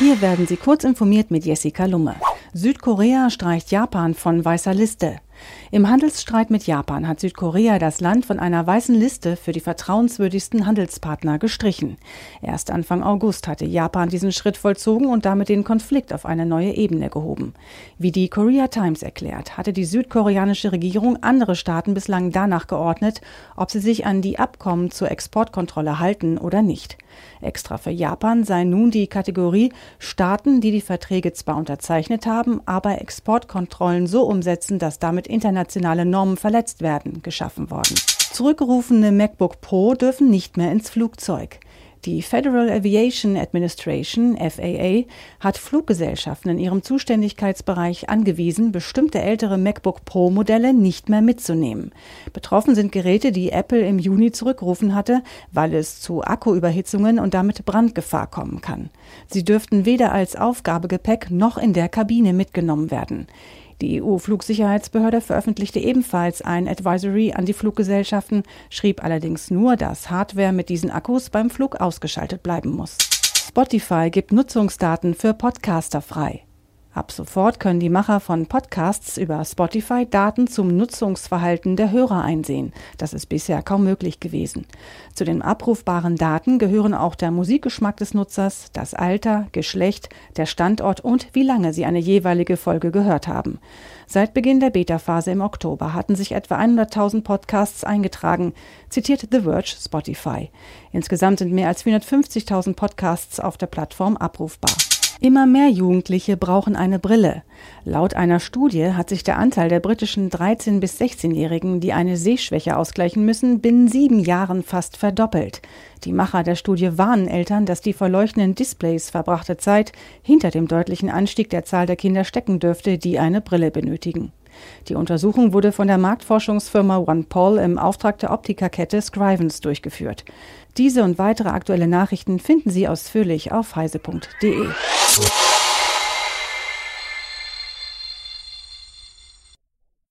Hier werden Sie kurz informiert mit Jessica Lumme. Südkorea streicht Japan von weißer Liste. Im Handelsstreit mit Japan hat Südkorea das Land von einer weißen Liste für die vertrauenswürdigsten Handelspartner gestrichen. Erst Anfang August hatte Japan diesen Schritt vollzogen und damit den Konflikt auf eine neue Ebene gehoben. Wie die Korea Times erklärt, hatte die südkoreanische Regierung andere Staaten bislang danach geordnet, ob sie sich an die Abkommen zur Exportkontrolle halten oder nicht. Extra für Japan sei nun die Kategorie Staaten, die die Verträge zwar unterzeichnet haben, aber Exportkontrollen so umsetzen, dass damit internationale Normen verletzt werden, geschaffen worden. Zurückgerufene MacBook Pro dürfen nicht mehr ins Flugzeug. Die Federal Aviation Administration FAA hat Fluggesellschaften in ihrem Zuständigkeitsbereich angewiesen, bestimmte ältere MacBook Pro Modelle nicht mehr mitzunehmen. Betroffen sind Geräte, die Apple im Juni zurückgerufen hatte, weil es zu Akkuüberhitzungen und damit Brandgefahr kommen kann. Sie dürften weder als Aufgabegepäck noch in der Kabine mitgenommen werden. Die EU-Flugsicherheitsbehörde veröffentlichte ebenfalls ein Advisory an die Fluggesellschaften, schrieb allerdings nur, dass Hardware mit diesen Akkus beim Flug ausgeschaltet bleiben muss. Spotify gibt Nutzungsdaten für Podcaster frei. Ab sofort können die Macher von Podcasts über Spotify Daten zum Nutzungsverhalten der Hörer einsehen. Das ist bisher kaum möglich gewesen. Zu den abrufbaren Daten gehören auch der Musikgeschmack des Nutzers, das Alter, Geschlecht, der Standort und wie lange sie eine jeweilige Folge gehört haben. Seit Beginn der Beta-Phase im Oktober hatten sich etwa 100.000 Podcasts eingetragen, zitiert The Verge Spotify. Insgesamt sind mehr als 450.000 Podcasts auf der Plattform abrufbar. Immer mehr Jugendliche brauchen eine Brille. Laut einer Studie hat sich der Anteil der britischen 13- bis 16-Jährigen, die eine Sehschwäche ausgleichen müssen, binnen sieben Jahren fast verdoppelt. Die Macher der Studie warnen Eltern, dass die verleuchtenden Displays verbrachte Zeit hinter dem deutlichen Anstieg der Zahl der Kinder stecken dürfte, die eine Brille benötigen. Die Untersuchung wurde von der Marktforschungsfirma OnePoll im Auftrag der Optikerkette Scrivens durchgeführt. Diese und weitere aktuelle Nachrichten finden Sie ausführlich auf heise.de. Thank